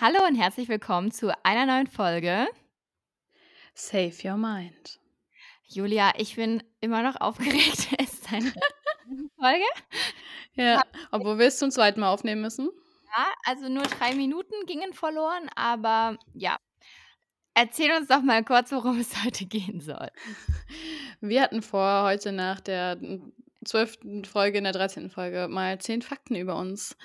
Hallo und herzlich willkommen zu einer neuen Folge. Save Your Mind. Julia, ich bin immer noch aufgeregt. Es ist eine Folge. Ja, obwohl wir es zum zweiten Mal aufnehmen müssen. Ja, also nur drei Minuten gingen verloren, aber ja. Erzähl uns doch mal kurz, worum es heute gehen soll. Wir hatten vor, heute nach der zwölften Folge, in der 13. Folge, mal zehn Fakten über uns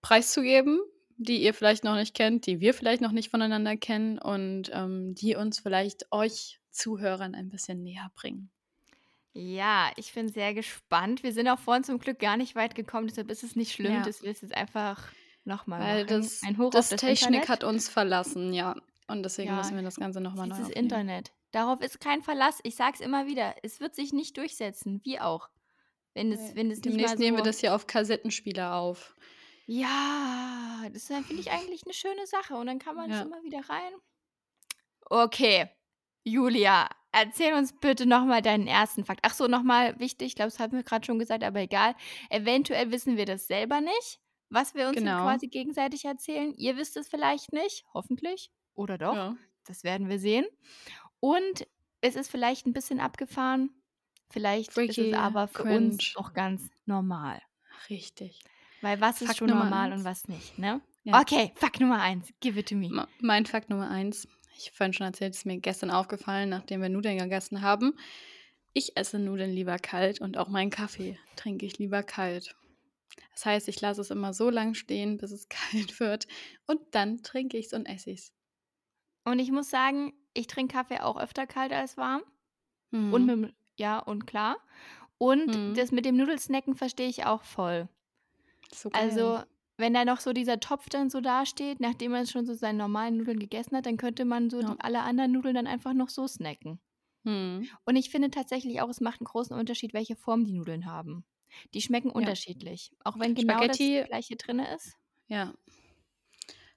preiszugeben, die ihr vielleicht noch nicht kennt, die wir vielleicht noch nicht voneinander kennen und ähm, die uns vielleicht euch Zuhörern ein bisschen näher bringen. Ja, ich bin sehr gespannt. Wir sind auch vorhin zum Glück gar nicht weit gekommen, deshalb ist es nicht schlimm, Ja. dass wir es jetzt einfach nochmal machen. das, Ein Hoch auf das das Technik Internet. hat uns verlassen, ja. Und deswegen Ja, müssen wir das Ganze nochmal neu Dieses aufnehmen. Internet. Darauf ist kein Verlass. Ich sag's immer wieder. Es wird sich nicht durchsetzen. Wie auch. Wenn es, Nee. wenn es Demnächst mal nehmen wir so. das hier auf Kassettenspieler auf. Ja, das finde ich eigentlich eine schöne Sache. Und dann kann man es Ja. immer wieder rein. Okay, Julia, erzähl uns bitte nochmal deinen ersten Fakt. Ach so, nochmal wichtig, ich glaube, das haben wir gerade schon gesagt, aber egal. Eventuell wissen wir das selber nicht, was wir uns Genau. quasi gegenseitig erzählen. Ihr wisst es vielleicht nicht, hoffentlich. Oder doch, Ja. das werden wir sehen. Und es ist vielleicht ein bisschen abgefahren. Vielleicht ist es Freaky, aber für cringe. uns auch ganz normal. Richtig. Weil was ist Fakt schon Nummer normal eins. und was nicht, ne? Ja. Okay, Fakt Nummer eins. Give it to me. Mein Fakt Nummer eins. Ich habe vorhin schon erzählt, ist mir gestern aufgefallen, nachdem wir Nudeln gegessen haben. Ich esse Nudeln lieber kalt und auch meinen Kaffee trinke ich lieber kalt. Das heißt, ich lasse es immer so lang stehen, bis es kalt wird und dann trinke ich es und esse ich es. Und ich muss sagen, ich trinke Kaffee auch öfter kalt als warm. Und Mhm. mit, dem- ja, und klar. Und Mhm. das mit dem Nudelsnacken verstehe ich auch voll. So. Also, wenn da noch so dieser Topf dann so dasteht, nachdem man schon so seine normalen Nudeln gegessen hat, dann könnte man so Ja. die, alle anderen Nudeln dann einfach noch so snacken. Mhm. Und ich finde tatsächlich auch, es macht einen großen Unterschied, welche Form die Nudeln haben. Die schmecken Ja. unterschiedlich. Auch wenn genau Spaghetti, das gleiche drin ist. ja.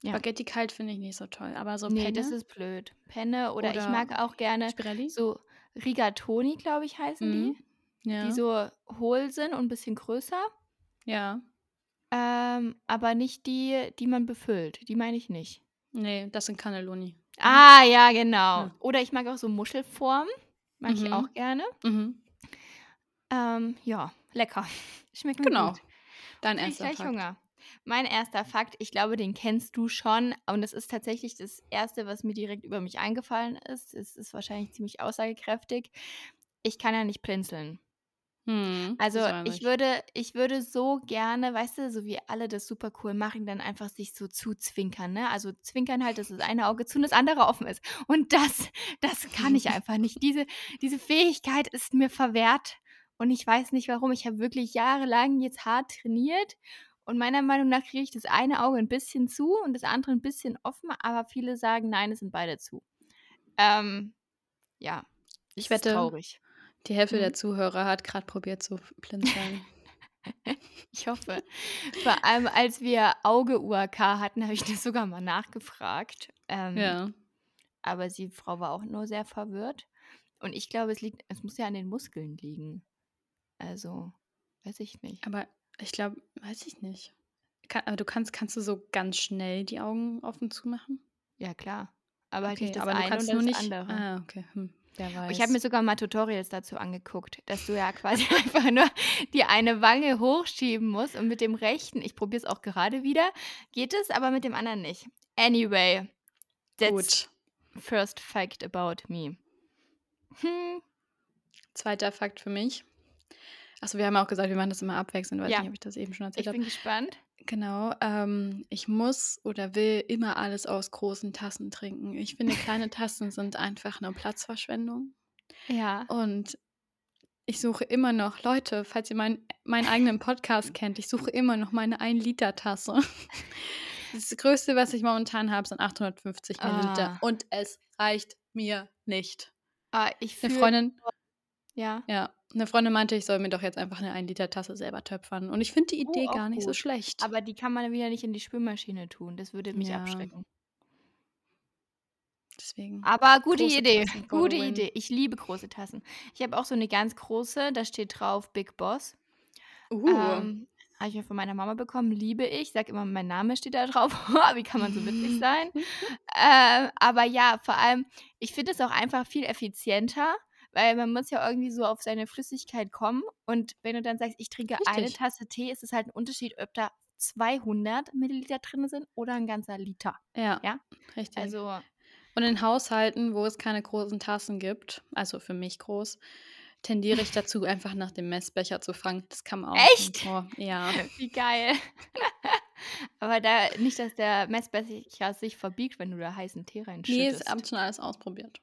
Ja. Spaghetti kalt finde ich nicht so toll, aber so Nee, das Penne ist blöd. Penne oder ich oder mag auch gerne Spirelli. so Rigatoni, glaube ich, heißen Mhm. die. Ja. Die so hohl sind und ein bisschen größer. ja. Ähm, aber nicht die, die man befüllt. Die meine ich nicht. Nee, das sind Cannelloni. Ah, ja, genau. Ja. Oder ich mag auch so Muschelformen. Mag ich Mhm. auch gerne. Mhm. Ähm, ja, lecker. Schmeckt mir Genau. gut. Dein Krieg ich erster gleich Fakt. Hunger. Mein erster Fakt, ich glaube, den kennst du schon. Und das ist tatsächlich das erste, was mir direkt über mich eingefallen ist. Es ist wahrscheinlich ziemlich aussagekräftig. Ich kann ja nicht blinzeln. Hm, Also ich würde, ich würde so gerne, weißt du, so wie alle das super cool machen, dann einfach sich so zuzwinkern, ne? Also zwinkern halt, dass das eine Auge zu und das andere offen ist. Und das, das kann ich einfach nicht. Diese, diese Fähigkeit ist mir verwehrt und ich weiß nicht warum. Ich habe wirklich jahrelang jetzt hart trainiert und meiner Meinung nach kriege ich das eine Auge ein bisschen zu und das andere ein bisschen offen, aber viele sagen, nein, es sind beide zu. Ähm, ja, Ich wette, traurig. Die Hälfte Hm? der Zuhörer hat gerade probiert zu blinzeln. Ich hoffe. Vor allem, als wir Auge-UAK hatten, habe ich das sogar mal nachgefragt. Ähm, ja. aber die Frau war auch nur sehr verwirrt. Und ich glaube, es liegt, es muss ja an den Muskeln liegen. Also, weiß ich nicht. Aber ich glaube, weiß ich nicht. Kann, aber du kannst, kannst du so ganz schnell die Augen offen zumachen? Ja, klar. Aber halt Okay, nicht das aber du eine kannst oder nur nicht. andere. Ah, okay. Hm. Ich habe mir sogar mal Tutorials dazu angeguckt, dass du ja quasi einfach nur die eine Wange hochschieben musst und mit dem rechten, ich probiere es auch gerade wieder, geht es, aber mit dem anderen nicht. Anyway, that's Gut. first fact about me. Hm, Zweiter Fakt für mich. Achso, wir haben auch gesagt, wir machen das immer abwechselnd. Weiß Ja. nicht, ob ich das eben schon erzählt ich habe. bin gespannt. Genau. Ähm, ich muss oder will immer alles aus großen Tassen trinken. Ich finde, kleine Tassen sind einfach eine Platzverschwendung. Ja. Und ich suche immer noch, Leute, falls ihr mein, meinen eigenen Podcast kennt, ich suche immer noch meine 1-Liter-Tasse. Das Größte, was ich momentan habe, sind 850 Milliliter. Ah. Und es reicht mir nicht. Ah, ich Eine. Freundin, Ja. ja, eine Freundin meinte, ich soll mir doch jetzt einfach eine 1-Liter-Tasse selber töpfern. Und ich finde die Oh, Idee auch gar nicht so gut. schlecht. Aber die kann man wieder nicht in die Spülmaschine tun. Das würde mich Ja. abschrecken. Deswegen. Aber gute Idee. Tassen Gute win. Idee. Ich liebe große Tassen. Ich habe auch so eine ganz große, da steht drauf Big Boss. Uh, Ähm, habe ich mir von meiner Mama bekommen, liebe ich. Sag immer, mein Name steht da drauf. Wie kann man so witzig sein? Äh, aber ja, vor allem, ich finde es auch einfach viel effizienter, weil man muss ja irgendwie so auf seine Flüssigkeit kommen. Und wenn du dann sagst, ich trinke eine Richtig. Tasse Tee, ist es halt ein Unterschied, ob da 200 Milliliter drin sind oder ein ganzer Liter. Ja, Ja, richtig. also Und in Haushalten, wo es keine großen Tassen gibt, also für mich groß, tendiere ich dazu, einfach nach dem Messbecher zu fangen. Das kann man auch. Echt? Ja. Wie geil. Aber da nicht, dass der Messbecher sich verbiegt, wenn du da heißen Tee Nee, reinschüttest. ist ab schon alles ausprobiert.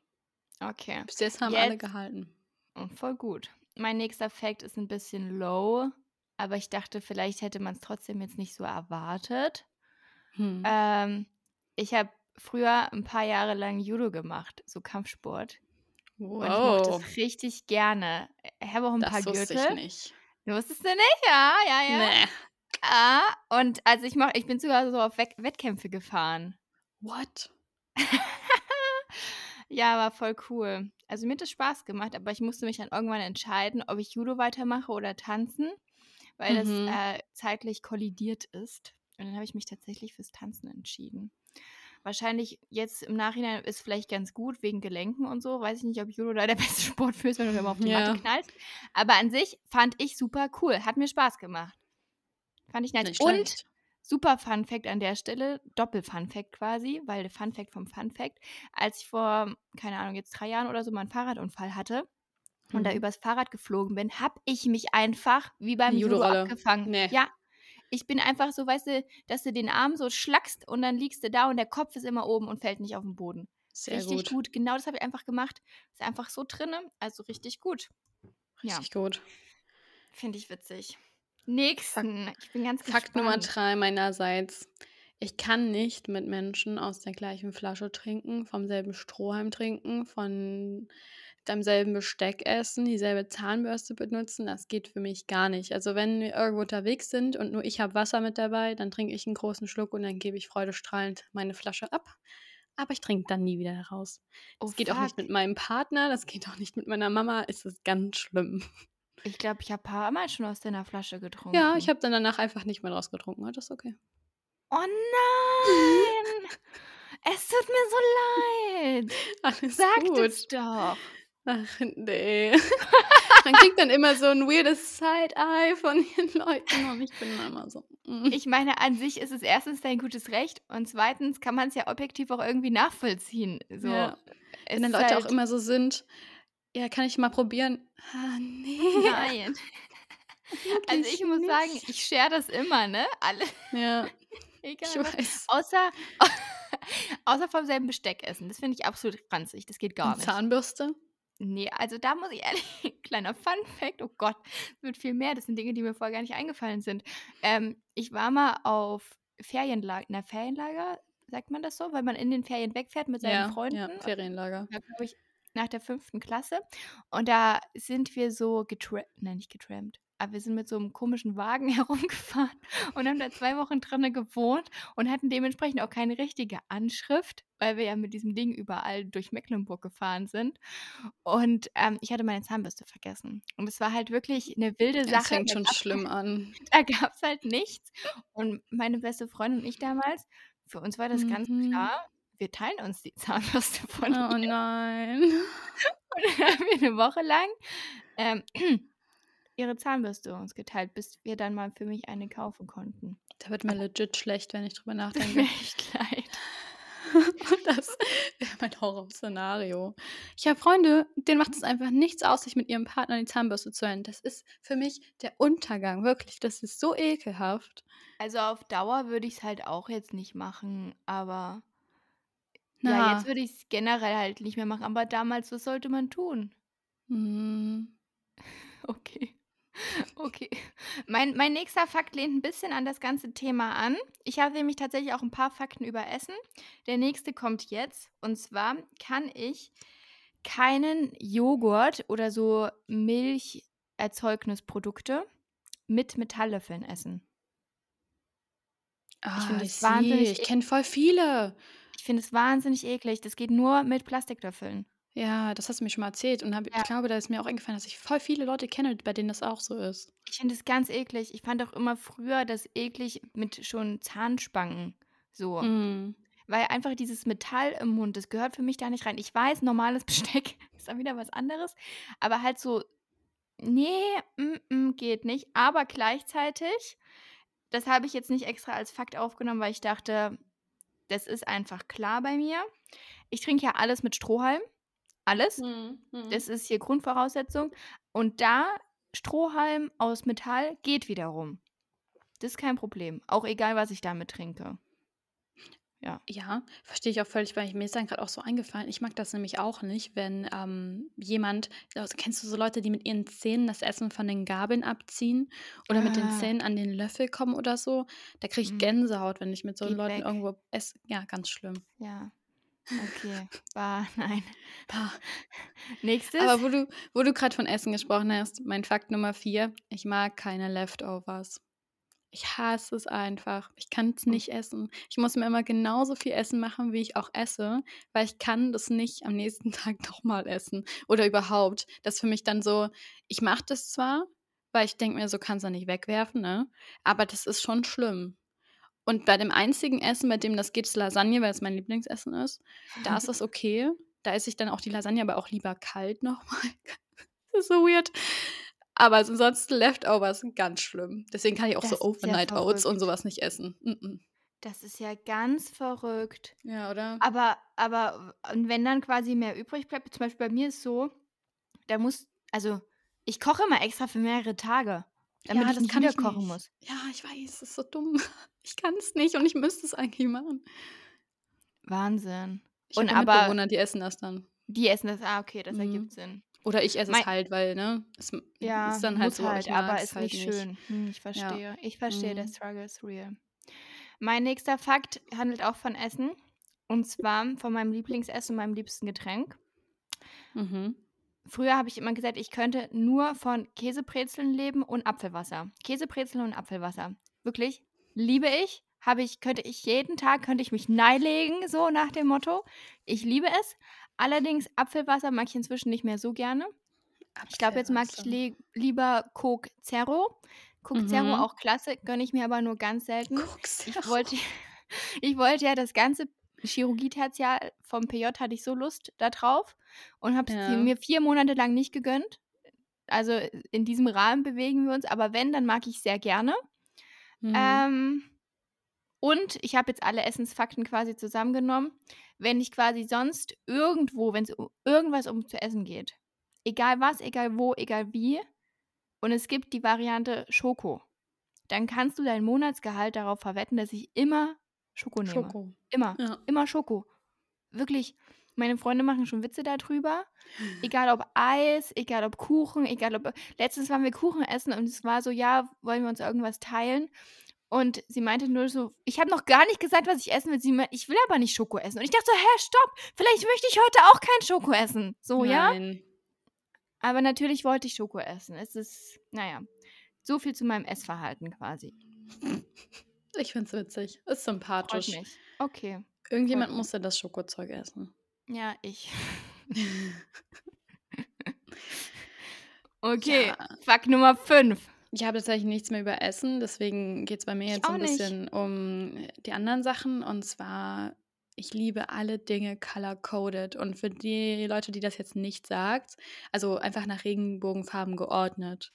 Okay. Bis jetzt haben alle Jetzt gehalten. oh, voll gut. Mein nächster Fact ist ein bisschen low, aber ich dachte, vielleicht hätte man es trotzdem jetzt nicht so erwartet. Hm. Ähm, ich habe früher ein paar Jahre lang Judo gemacht, so Kampfsport. Und ich mochte Wow. es richtig gerne. Ich habe auch ein paar Das wusste ich Gürtel. nicht. Du wusstest du nicht? Ja, ja, ja. Nee. Ah, und also ich mach, ich bin sogar so auf Wett Wettkämpfe gefahren. What? Ja, war voll cool. Also mir hat es Spaß gemacht, aber ich musste mich dann irgendwann entscheiden, ob ich Judo weitermache oder tanzen, weil das Mhm. äh, zeitlich kollidiert ist. Und dann habe ich mich tatsächlich fürs Tanzen entschieden. Wahrscheinlich jetzt im Nachhinein ist vielleicht ganz gut wegen Gelenken und so. Weiß ich nicht, ob Judo da der beste Sport für ist, wenn du immer auf die Ja. Matte knallst. Aber an sich fand ich super cool. Hat mir Spaß gemacht. Fand ich nice. Und. Super Fun Fact an der Stelle, Doppel-Fun Fact quasi, weil der Fun Fact vom Fun Fact, als ich vor, keine Ahnung, jetzt drei Jahren oder so mal einen Fahrradunfall hatte und da Mhm. übers Fahrrad geflogen bin, habe ich mich einfach wie beim Judo abgefangen. Nee. Ja, ich bin einfach so, weißt du, dass du den Arm so schlackst und dann liegst du da und der Kopf ist immer oben und fällt nicht auf den Boden. Sehr richtig gut. gut. Genau das habe ich einfach gemacht. Ist einfach so drinne, also richtig gut. Ja, Richtig gut. finde ich witzig. Nächsten. Ich bin ganz Fakt Nummer gespannt. drei meinerseits. Ich kann nicht mit Menschen aus der gleichen Flasche trinken, vom selben Strohhalm trinken, von demselben Besteck essen, dieselbe Zahnbürste benutzen. Das geht für mich gar nicht. Also wenn wir irgendwo unterwegs sind und nur ich habe Wasser mit dabei, dann trinke ich einen großen Schluck und dann gebe ich freudestrahlend meine Flasche ab. Aber ich trinke dann nie wieder heraus. Oh, Das geht auch nicht fuck. mit meinem Partner, das geht auch nicht mit meiner Mama. Es ist ganz schlimm. Ich glaube, ich habe ein paar Mal schon aus deiner Flasche getrunken. Ja, ich habe dann danach einfach nicht mehr draus getrunken. Das ist okay. Oh nein! es tut mir so leid. Alles Sag gut. es doch. Ach, nee. Man kriegt dann immer so ein weirdes Side-Eye von den Leuten und ich bin dann immer so. mm. Ich meine, an sich ist es erstens dein gutes Recht und zweitens kann man es ja objektiv auch irgendwie nachvollziehen. So, Ja. es Wenn dann Leute halt, auch immer so sind, ja, kann ich mal probieren? Ah, nee. Nein. Also ich muss sagen, nicht. ich share das immer, ne? Alle, Ja, egal ich was. weiß. Außer, außer vom selben Besteck essen. Das finde ich absolut ranzig. Das geht gar Und nicht. Zahnbürste? Nee, also da muss ich ehrlich, kleiner Fun Fact, oh Gott, es wird viel mehr. Das sind Dinge, die mir vorher gar nicht eingefallen sind. Ähm, ich war mal auf Ferienlager, na Ferienlager, sagt man das so, weil man in den Ferien wegfährt mit seinen Ja, ja, Freunden. Ferienlager. Da glaube ich nach der fünften Klasse. Und da sind wir so getrampt, nein, nicht getrampt, aber wir sind mit so einem komischen Wagen herumgefahren und haben da zwei Wochen drinnen gewohnt und hatten dementsprechend auch keine richtige Anschrift, weil wir ja mit diesem Ding überall durch Mecklenburg gefahren sind. Und ähm, ich hatte meine Zahnbürste vergessen. Und es war halt wirklich eine wilde Sache. fängt Da schon schlimm an. da gab es halt nichts. Und meine beste Freundin und ich damals, für uns war das ganz Mhm. klar, wir teilen uns die Zahnbürste von Oh ihr. nein. Und dann haben wir eine Woche lang ähm, ihre Zahnbürste uns geteilt, bis wir dann mal für mich eine kaufen konnten. Da wird mir legit schlecht, wenn ich drüber nachdenke. mir echt leid. Und das wäre mein Horrorszenario. Ich habe Freunde, denen macht es einfach nichts aus, sich mit ihrem Partner die Zahnbürste zu hängen. Das ist für mich der Untergang, wirklich. Das ist so ekelhaft. Also auf Dauer würde ich es halt auch jetzt nicht machen, aber ja, jetzt Na, würde ich es generell halt nicht mehr machen. Aber damals, was sollte man tun? mm, Okay. Okay. Mein, mein nächster Fakt lehnt ein bisschen an das ganze Thema an. Ich habe nämlich tatsächlich auch ein paar Fakten über Essen. Der nächste kommt jetzt. Und zwar kann ich keinen Joghurt oder so Milcherzeugnisse mit Metalllöffeln essen. ah, finde I es see. wahnsinnig Ich e- kenne voll viele. Ich finde es wahnsinnig eklig. Das geht nur mit Plastiklöffeln. Ja, das hast du mir schon mal erzählt und ich Ja. glaube, da ist mir auch eingefallen, dass ich voll viele Leute kenne, bei denen das auch so ist. Ich finde es ganz eklig. Ich fand auch immer früher das eklig mit schon Zahnspangen so. Mhm. Weil einfach dieses Metall im Mund, das gehört für mich da nicht rein. Ich weiß, normales Besteck ist dann wieder was anderes, aber halt so, ne, mm, mm, geht nicht. Aber gleichzeitig, das habe ich jetzt nicht extra als Fakt aufgenommen, weil ich dachte, das ist einfach klar bei mir. Ich trinke ja alles mit Strohhalm, alles. Mhm, mhm. Das ist hier Grundvoraussetzung. Und da Strohhalm aus Metall geht wiederum. Das ist kein Problem. Auch egal, was ich damit trinke. Ja. Ja, verstehe ich auch völlig, weil ich mir ist dann gerade auch so eingefallen. Ich mag das nämlich auch nicht, wenn ähm, jemand, also kennst du so Leute, die mit ihren Zähnen das Essen von den Gabeln abziehen oder mit den Ah. Zähnen an den Löffel kommen oder so? Da kriege ich Mhm. Gänsehaut, wenn ich mit so Geht Leuten weg. irgendwo esse. Ja, ganz schlimm. Ja. Okay. Bah, nein. Pah. Nächstes. Aber wo du, wo du gerade von Essen gesprochen hast, mein Fakt Nummer vier, ich mag keine Leftovers. Ich hasse es einfach. Ich kann es Hm. nicht essen. Ich muss mir immer genauso viel Essen machen, wie ich auch esse, weil ich kann das nicht am nächsten Tag nochmal essen. Oder überhaupt. Das ist für mich dann so, ich mache das zwar, weil ich denke mir, so kannst du nicht wegwerfen, ne? Aber das ist schon schlimm. Und bei dem einzigen Essen, bei dem das geht, ist Lasagne, weil es mein Lieblingsessen ist. Da ist das okay. Da esse ich dann auch die Lasagne, aber auch lieber kalt nochmal. Das ist so weird. Aber ansonsten Leftovers sind ganz schlimm. Deswegen kann ich auch Das so ist ja Overnight Oats und sowas nicht essen. Mm-mm. Das ist ja ganz verrückt. Ja, oder? Aber aber und wenn dann quasi mehr übrig bleibt zum Beispiel bei mir ist so, da muss also, ich koche immer extra für mehrere Tage, damit Ja, ich das nicht wieder ich kochen nicht. muss. Ja, ich weiß, das ist so dumm. Ich kann es nicht und ich müsste es eigentlich machen. Wahnsinn. Ich Und aber Mitbewohner, die essen das dann. die essen das ah, okay, das Mhm. ergibt Sinn. Oder ich esse Mei es halt, weil, ne, es Ja, ist dann halt so, halt, aber ist halt nicht nicht. schön. Hm, ich Ja. verstehe. Ich verstehe, der Mhm. Struggle ist real. Mein nächster Fakt handelt auch von Essen und zwar von meinem Lieblingsessen und meinem liebsten Getränk. Mhm. Früher habe ich immer gesagt, ich könnte nur von Käsebrezeln leben und Apfelwasser. Käsebrezeln und Apfelwasser. Wirklich, liebe ich. Habe ich könnte ich jeden Tag könnte ich mich neilegen, so nach dem Motto. Ich liebe es. Allerdings Apfelwasser mag ich inzwischen nicht mehr so gerne. Ich glaube, jetzt mag ich le lieber Coke Zero. Coke Zero Mhm. auch klasse, gönne ich mir aber nur ganz selten. Coke Ich Zero. wollte ich wollte ja das ganze Chirurgie-Tertial vom PJ hatte ich so Lust da drauf und habe es Ja. mir 4 Monate lang nicht gegönnt. Also, in diesem Rahmen bewegen wir uns, aber wenn, dann mag ich sehr gerne. Mhm. Ähm, und ich habe jetzt alle Essensfakten quasi zusammengenommen. Wenn ich quasi sonst irgendwo wenn's um irgendwas um zu essen geht, egal was, egal wo, egal wie, und es gibt die Variante Schoko, dann kannst du dein Monatsgehalt darauf verwetten, dass ich immer Schoko nehme. Schoko. Immer, Ja. immer Schoko. Wirklich. Meine Freunde machen schon Witze da drüber. Egal ob Eis, egal ob Kuchen, egal ob letztens waren wir Kuchen essen und es war so: „Ja, wollen wir uns irgendwas teilen?“ Und sie meinte nur so: „Ich habe noch gar nicht gesagt, was ich essen will.“ Sie meint: „Ich will aber nicht Schoko essen.“ Und ich dachte so: „Hä, stopp, vielleicht möchte ich heute auch kein Schoko essen.“ So, ja? Nein. Aber natürlich wollte ich Schoko essen. Es ist na ja, so viel zu meinem Essverhalten quasi. Ich finde es witzig. Ist Freut sympathisch. mich. Okay, Irgendjemand freut mich. muss ja das Schokozeug essen. Ja, ich. Okay, Ja. Fakt Nummer 5. Ich habe tatsächlich nichts mehr über Essen, deswegen geht es bei mir Ich jetzt so ein nicht. bisschen um die anderen Sachen. Und zwar, ich liebe alle Dinge color-coded. Und für die Leute, die das jetzt nicht sagt, also einfach nach Regenbogenfarben geordnet.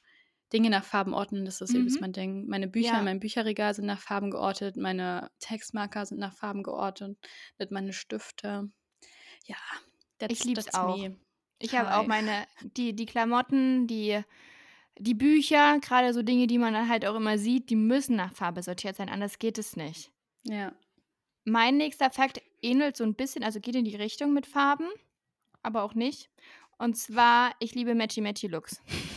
Dinge nach Farben ordnen, das ist Mhm. mein Ding. Meine Bücher Ja. meinem Bücherregal sind nach Farben geordnet, meine Textmarker sind nach Farben geordnet, meine Stifte. Ja, Ich that's liebe es auch. me. Ich habe auch meine die die Klamotten, die die Bücher, grade so Dinge, die man dann halt auch immer sieht, die müssen nach Farbe sortiert sein, anders geht es nicht. Ja. Mein nächster Fakt ähnelt so 'n bisschen also geht in die Richtung mit Farben, aber auch nicht. Und zwar, ich liebe Matchy-Matchy-Looks.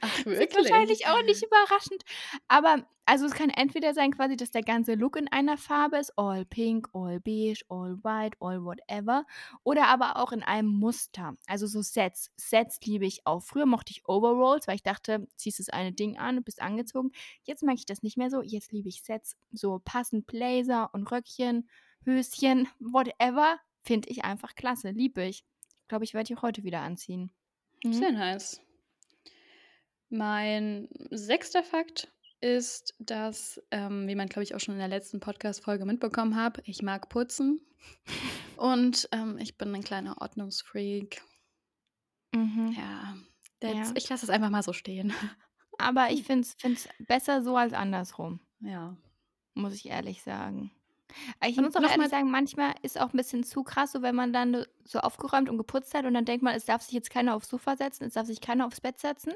Ach, Das ist wirklich? wahrscheinlich auch nicht überraschend, aber also es kann entweder sein quasi, dass der ganze Look in einer Farbe ist, all pink, all beige, all white, all whatever, oder aber auch in einem Muster, also so Sets. Sets liebe ich auch. Früher mochte ich Overalls, weil ich dachte, ziehst das eine Ding an und bist angezogen. Jetzt mag ich das nicht mehr so. Jetzt liebe ich Sets, so passend Blazer und Röckchen, Höschen, whatever, finde ich einfach klasse, liebe ich. glaube ich, werde ich auch heute wieder anziehen. Mhm. Sehr nice. Mein sechster Fakt ist, dass, ähm, wie man, glaube ich, auch schon in der letzten Podcast-Folge mitbekommen hat, ich mag putzen. Und ähm, ich bin ein kleiner Ordnungsfreak. Mhm. Ja, Ja. ich lasse es einfach mal so stehen. Aber ich finde es besser so als andersrum, Ja. muss ich ehrlich sagen. Ich Und muss auch noch ehrlich mal- sagen, manchmal ist auch ein bisschen zu krass, so wenn man dann so aufgeräumt und geputzt hat und dann denkt man, es darf sich jetzt keiner aufs Sofa setzen, es darf sich keiner aufs Bett setzen,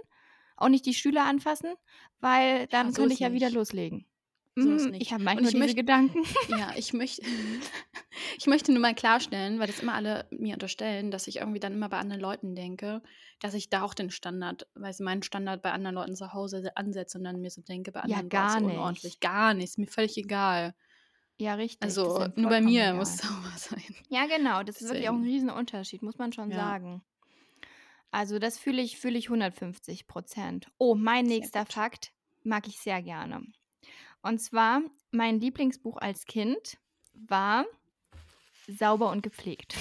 auch nicht die Stühle anfassen, weil dann so könnte ich ja wieder nicht. loslegen. So Mm. Ich habe manchmal ich diese möcht- Gedanken. Ja, ich möchte, ich möchte nur mal klarstellen, weil das immer alle mir unterstellen, dass ich irgendwie dann immer bei anderen Leuten denke, dass ich da auch den Standard, weil meinen Standard bei anderen Leuten zu Hause ansetze und dann mir so denke, bei Ja, anderen gar boah, ist so nicht. unordentlich. Gar nicht, ist mir völlig egal. Ja, richtig. Also ja nur bei mir egal. muss sauber sein. Ja, genau. Das ist wirklich auch ein Deswegen. Riesenunterschied, muss man schon Ja. sagen. Also das fühle ich, fühle ich 150 Prozent. Oh, mein nächster. Fakt mag ich sehr gerne. Und zwar, mein Lieblingsbuch als Kind war Sauber und gepflegt.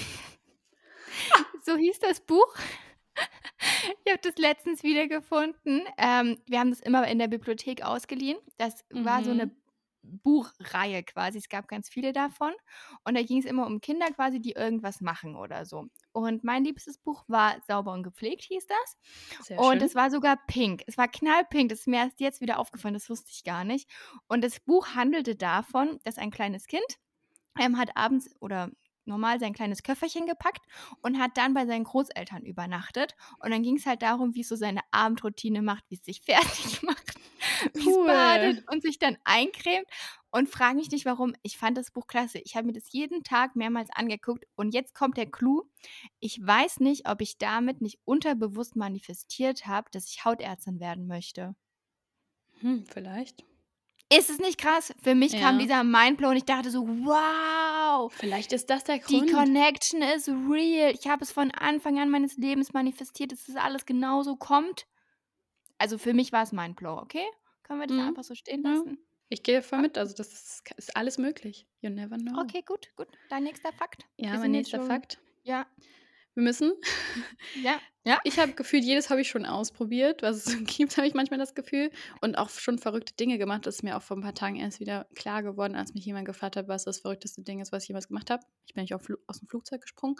so hieß das Buch. Ich habe das letztens wiedergefunden. Ähm, wir haben das immer in der Bibliothek ausgeliehen. Das war so eine Mhm. Buchreihe quasi. Es gab ganz viele davon. Und da ging es immer um Kinder quasi, die irgendwas machen oder so. Und mein liebstes Buch war Sauber und gepflegt, hieß das. Sehr Und schön. es war sogar pink. Es war knallpink. Das ist mir erst jetzt wieder aufgefallen. Das wusste ich gar nicht. Und das Buch handelte davon, dass ein kleines Kind ähm, hat abends oder normal sein kleines Köfferchen gepackt und hat dann bei seinen Großeltern übernachtet. Und dann ging es halt darum, wie es so seine Abendroutine macht, wie es sich fertig macht, Cool. badet und sich dann eincremt. Und frage mich nicht warum. Ich fand das Buch klasse. Ich habe mir das jeden Tag mehrmals angeguckt. Und jetzt kommt der Clou. Ich weiß nicht, ob ich damit nicht unterbewusst manifestiert habe, dass ich Hautärztin werden möchte. Hm, vielleicht. Ist es nicht krass? Für mich kam Ja. dieser Mindblow und ich dachte so, wow, Vielleicht ist das der die Grund. Connection ist real. Ich habe es von Anfang an meines Lebens manifestiert, dass das alles genauso kommt. Also für mich war es Mindblow, okay? Können wir das Mhm. einfach so stehen Ja. lassen? Ich gehe voll mit. Also das ist, ist alles möglich. You never know. Okay, gut, gut. Dein nächster Fakt. Ja, mein nächster schon- Fakt. Ja, Wir müssen. ja, ja. Ich habe gefühlt, jedes habe ich schon ausprobiert, was es so gibt, habe ich manchmal das Gefühl. Und auch schon verrückte Dinge gemacht. Das ist mir auch vor ein paar Tagen erst wieder klar geworden, als mich jemand gefragt hat, was das verrückteste Ding ist, was ich jemals gemacht habe. Ich bin nicht auf aus dem Flugzeug gesprungen.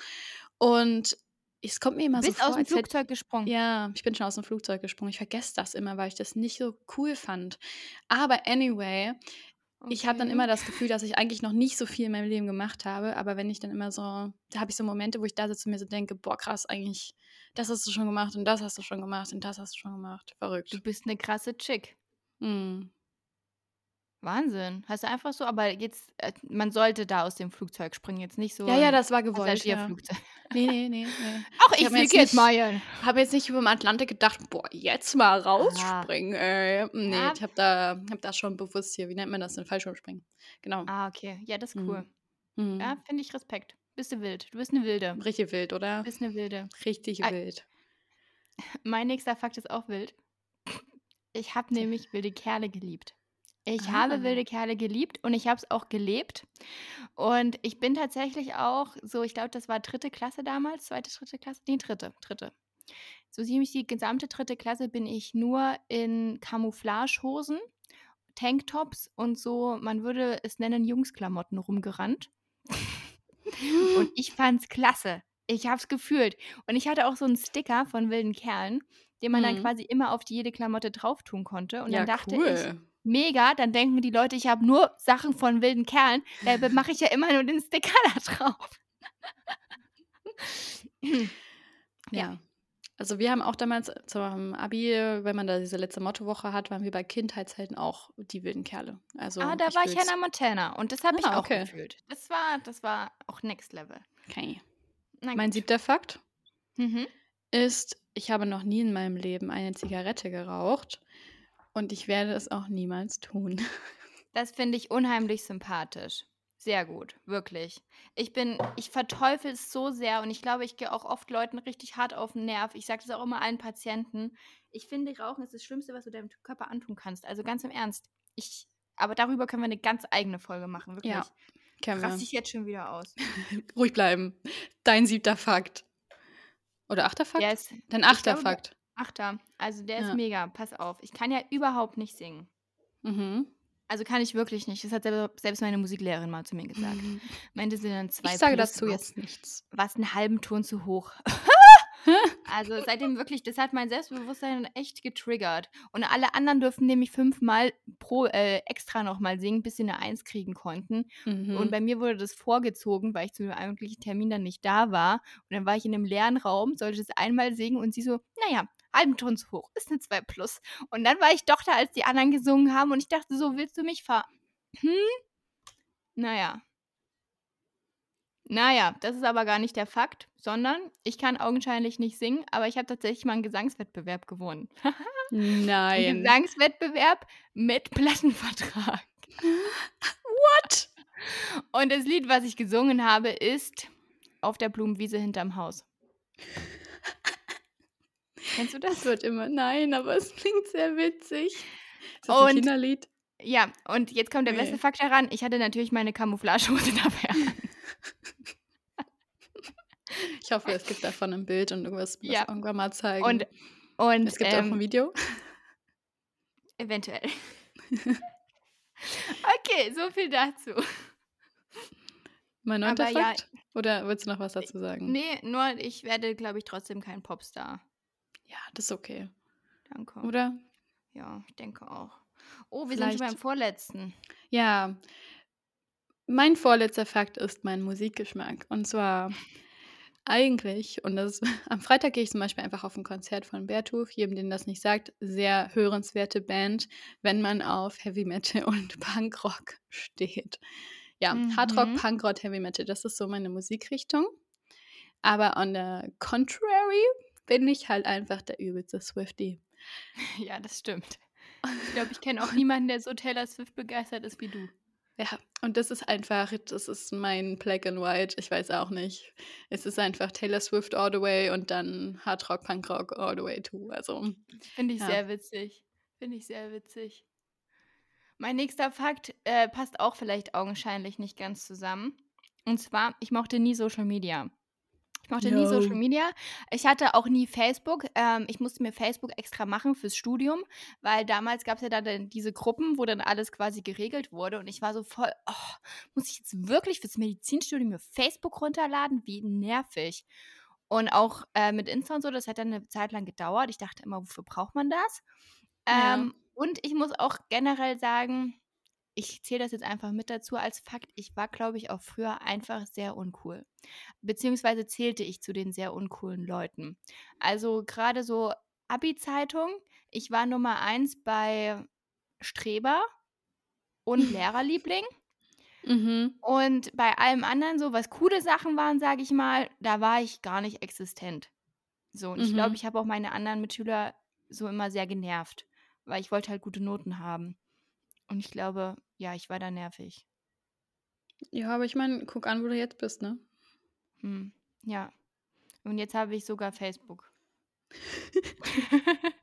Und es kommt mir immer Du bist so vor, aus dem als hätte, Flugzeug gesprungen. ja, ich bin schon aus dem Flugzeug gesprungen. Ich vergesse das immer, weil ich das nicht so cool fand. Aber anyway, ich habe dann Okay. immer das Gefühl, dass ich eigentlich noch nicht so viel in meinem Leben gemacht habe, aber wenn ich dann immer so, da habe ich so Momente, wo ich da sitze und mir so denke, boah, krass, eigentlich, das hast du schon gemacht und das hast du schon gemacht und das hast du schon gemacht. Verrückt. Du bist eine krasse Chick. Hm. Wahnsinn. Hast du einfach so, aber jetzt, äh, man sollte da aus dem Flugzeug springen, jetzt nicht so Ja, ja, das war gewollt, ja. Nee, nee, nee, nee. Ach, Ich ich fliege jetzt mal. habe jetzt nicht über dem Atlantik gedacht, boah, jetzt mal rausspringen, ey. Nee, Ja. ich habe da, hab da schon bewusst hier, wie nennt man das denn, Fallschirmspringen. Genau. Ah, okay. Ja, das ist cool. Mhm. Ja, finde ich Respekt. Bist du wild. Du bist eine Wilde. Richtig wild, oder? Du bist eine Wilde. Richtig Ah, wild. Mein nächster Fakt ist auch wild. Ich habe nämlich wilde Kerle geliebt. Ich Ah. habe wilde Kerle geliebt und ich habe es auch gelebt. Und ich bin tatsächlich auch so, ich glaube, das war dritte Klasse damals, zweite, dritte Klasse, nee, dritte, dritte. So ziemlich die gesamte dritte Klasse bin ich nur in Camouflagehosen, Tanktops und so, man würde es nennen, Jungsklamotten rumgerannt. Und ich fand's klasse. Ich hab's gefühlt. Und ich hatte auch so einen Sticker von wilden Kerlen, den man dann Mhm. quasi immer auf die jede Klamotte drauf tun konnte. Und Ja, dann dachte ich, cool. Mega, dann denken die Leute, ich habe nur Sachen von wilden Kerlen. Dabei mache ich ja immer nur den Sticker da drauf. ja. Ja. Also wir haben auch damals zum Abi, wenn man da diese letzte Mottowoche hat, waren wir bei Kindheitshelden auch die wilden Kerle. Also Ah, da ich war ich. Hannah Montana und das habe ich Ah, auch okay. gefühlt. Das war, das war auch Next Level. Okay. Mein siebter Fakt Mhm. ist, ich habe noch nie in meinem Leben eine Zigarette geraucht und ich werde es auch niemals tun. Das finde ich unheimlich sympathisch. Sehr gut, wirklich. Ich bin, ich verteufel es so sehr und ich glaube, ich gehe auch oft Leuten richtig hart auf den Nerv. Ich sage das auch immer allen Patienten. Ich finde, Rauchen ist das Schlimmste, was du deinem Körper antun kannst. Also ganz im Ernst. Ich, aber darüber können wir eine ganz eigene Folge machen, wirklich. Ja, Können Raste wir. ich jetzt schon wieder aus. Ruhig bleiben. Dein siebter Fakt. Oder achter Fakt? ist Dein achter glaube, Fakt. 8. Also, der ist Ja. mega. Pass auf. Ich kann ja überhaupt nicht singen. Mhm. Also, kann ich wirklich nicht. Das hat selbst meine Musiklehrerin mal zu mir gesagt. Meinte, sie dann 2 Ich sage plus, dazu was jetzt nichts. warst 'n halben Ton zu hoch. Also, seitdem wirklich das hat mein Selbstbewusstsein echt getriggert. Und alle anderen durften nämlich 5 Mal pro äh, extra noch mal singen, bis sie 'ne 1 kriegen konnten. Und Mhm. bei mir wurde das vorgezogen, weil ich zu dem eigentlichen Termin dann nicht da war. Und dann war ich in 'nem leeren Raum, sollte das einmal singen und sie so: „Na ja, halben Ton zu hoch, ist 'ne 2 plus.“ Und dann war ich doch da, als die anderen gesungen haben und ich dachte so: „Willst du mich ver hm?“ Na ja. Na ja, das ist aber gar nicht der Fakt, sondern ich kann augenscheinlich nicht singen, aber ich habe tatsächlich mal 'n Gesangswettbewerb gewonnen. Nein. Gesangswettbewerb mit Plattenvertrag. What? Und das Lied, was ich gesungen habe, ist „Auf der Blumenwiese hinterm Haus“. Kennst du das? wird immer nein, aber es klingt sehr witzig. Ist das Und Kinderlied? ja, und jetzt kommt der beste. Fakt daran, ich hatte natürlich meine Camouflagehose dabei an. Ich hoffe, es gibt davon 'n Bild und wirst mir Ja. irgendwann mal zeigen. Und und, Es gibt auch 'n ähm Video? Eventuell. Okay, so viel dazu. Mein 9. Aber ja Fakt? Oder willst du noch was dazu sagen? Ne, nur ich werde, glaube ich, trotzdem kein Popstar. Ja, das ist okay. Danke. Oder? Ja, ich denke auch. Oh, wir sind schon beim Vielleicht Vorletzten. Ja. Mein vorletzter Fakt ist mein Musikgeschmack. Und zwar eigentlich und das am Freitag gehe ich zum Beispiel einfach auf 'n Konzert von Beartooth, jedem, den das nicht sagt, sehr hörenswerte Band, wenn man auf Heavy Metal und Punkrock steht. Ja, Hardrock, Mhm. Punkrock, Heavy Metal, das ist so meine Musikrichtung. Aber on the contrary bin ich halt einfach der übelste Swiftie. Ja, das stimmt. Ich glaube, ich kenne auch niemanden, der so Taylor Swift begeistert ist wie du. Ja, und das ist einfach das ist mein Black and White. Ich weiß auch nicht. Es ist einfach Taylor Swift all the way und dann Hardrock, Punkrock all the way too. Also, Finde ich ja. sehr witzig. Finde ich sehr witzig. Mein nächster Fakt, äh, passt auch vielleicht augenscheinlich nicht ganz zusammen. Und zwar, ich mochte nie Social Media. Ich mochte nie Social. Media. Ich hatte auch nie Facebook. Ähm, ich musste mir Facebook extra machen fürs Studium, weil damals gab's ja da dann diese Gruppen, wo dann alles quasi geregelt wurde und ich war so voll: „Oh, muss ich jetzt wirklich fürs Medizinstudium mir Facebook runterladen? Wie nervig.“ Und auch, äh, mit Insta und so, das hat dann 'ne Zeit lang gedauert. Ich dachte immer: „Wofür braucht man das?“ Ja. Ähm, und ich muss auch generell sagen, ich zähle das jetzt einfach mit dazu als Fakt, ich war, glaube ich, auch früher einfach sehr uncool. Beziehungsweise zählte ich zu den sehr uncoolen Leuten. Also, grade so Abi-Zeitung, ich war Nummer 1 bei Streber und Lehrerliebling. Mhm. Und bei allem anderen so, was coole Sachen waren, sage ich mal, da war ich gar nicht existent. So, und ich glaube, Mhm. ich habe auch meine anderen Mitschüler so immer sehr genervt, weil ich wollte halt gute Noten haben. Und ich glaube, ja, ich war da nervig. Ja, aber ich meine, guck an, wo du jetzt bist, ne? Hm, ja. Und jetzt habe ich sogar Facebook.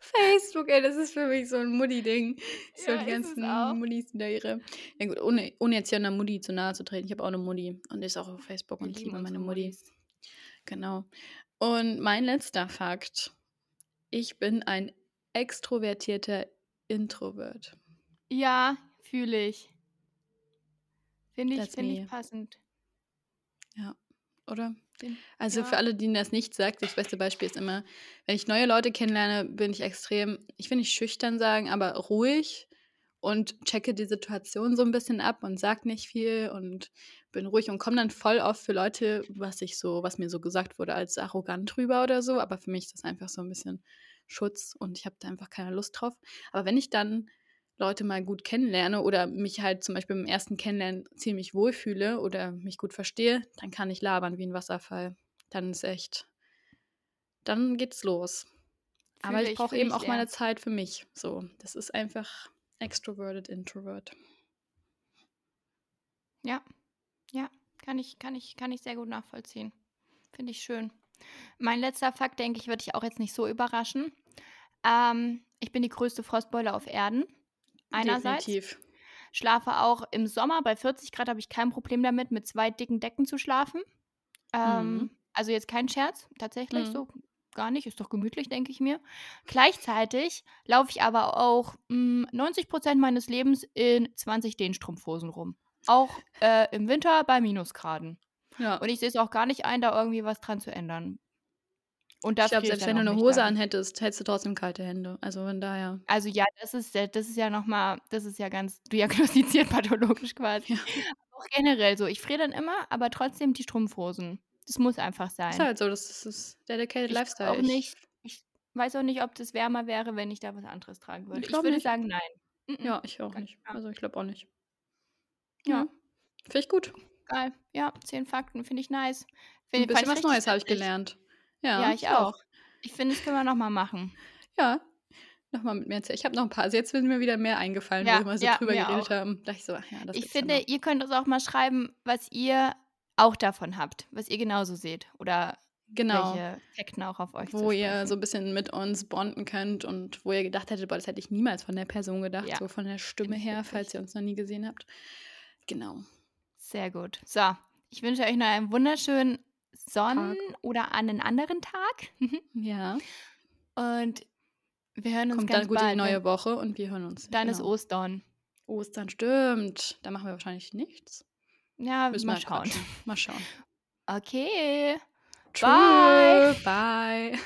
Facebook, ey, das ist für mich so 'n Mutti-Ding. So Ja, die ganzen. Muttis da ihre ja gut, ohne ohne jetzt hier 'ner Mutti zu nahe zu treten. Ich habe auch 'ne Mutti und die ist auch auf Facebook Wir und ich liebe meine Mutti. Muttis. Genau. Und mein letzter Fakt: Ich bin ein extrovertierter Introvert. Ja, fühle ich. Finde ich That's finde ich passend. Ja, oder? Also, für ja. alle, denen das nicht sagt, das beste Beispiel ist immer, wenn ich neue Leute kennenlerne, bin ich extrem ich will nicht schüchtern sagen, aber ruhig und checke die Situation so 'n bisschen ab und sage nicht viel und bin ruhig und komme dann voll oft für Leute, was ich so was mir so gesagt wurde, als arrogant rüber oder so, aber für mich ist das einfach so 'n bisschen Schutz und ich habe da einfach keine Lust drauf. Aber wenn ich dann Leute mal gut kennenlerne oder mich halt zum Beispiel beim ersten Kennenlernen ziemlich wohlfühle oder mich gut verstehe, dann kann ich labern wie 'n Wasserfall. Dann ist echt dann geht's los. Aber Fühle ich ich, brauche eben ich auch meine sehr. Zeit für mich, so. Das ist einfach extroverted introvert. Ja, ja, kann ich kann ich kann ich sehr gut nachvollziehen. Finde ich schön. Mein letzter Fakt, denke ich, wird dich auch jetzt nicht so überraschen. Ähm, ich bin die größte Frostbeule auf Erden, einerseits. Definitiv. Schlafe auch im Sommer bei 40 C habe ich kein Problem damit, mit 2 dicken Decken zu schlafen. Mhm. Ähm, Also, jetzt kein Scherz, tatsächlich Mhm. so gar nicht, ist doch gemütlich, denke ich mir. Gleichzeitig laufe ich aber auch, hm, 90% meines Lebens in 20 Dehnstrumpfhosen rum. Auch, äh, im Winter bei Minusgraden. Ja. Und ich sehe es auch gar nicht ein, da irgendwie was dran zu ändern. Und Ich glaube, selbst wenn du 'ne nicht Hose darin. anhättest, hättest du trotzdem kalte Hände. Also, von daher Also, ja, das ist ja das ist ja noch mal das ist ja ganz diagnostiziert pathologisch quasi. Ja. Auch generell so. Ich friere dann immer, aber trotzdem die Strumpfhosen. Das muss einfach Ist sein. halt so, das ist das dedicated Ich Lifestyle. auch Ich nicht ich weiß auch nicht, ob das wärmer wäre, wenn ich da was anderes tragen würde. Ich Ich würde nicht. sagen, nein. Mm-mm. Ja, ich auch Ganz nicht. Also, ich glaube auch nicht. Ja. Ja, finde ich gut. Geil. Ja, 10 Fakten finde ich nice. 'N Fi bisschen was Neues habe ich gelernt. Ja, Ja, ich ich auch. auch. Ich finde, das können wir noch mal machen. Ja, noch mal mit mir erzählen. Ich habe noch 'n paar also, jetzt sind mir wieder mehr eingefallen, wo Ja, wir mal so ja, drüber geredet auch. haben. Dachte ich so: „Ach ja, das Ich ja finde, noch.“ ihr könnt uns auch mal schreiben, was ihr auch davon habt, was ihr genauso seht oder Genau. welche Fakten auch auf euch Wo ihr so 'n bisschen mit uns bonden könnt und wo ihr gedacht hättet: „Boah, das hätte ich niemals von der Person gedacht“, Ja, so von der Stimme her, falls ihr uns noch nie gesehen habt. Genau. Sehr gut. So, ich wünsche euch noch einen wunderschönen Sonnen Tag. oder einen anderen Tag. Ja. Und wir hören uns Kommt dann ganz gut in die bald, neue Woche und wir hören uns. dann ist Genau. Ostern. Ostern, stimmt. Da machen wir wahrscheinlich nichts. Ja, Müssen mal wir schauen. quatschen. Mal schauen. Okay. Tschö. Bye. Bye.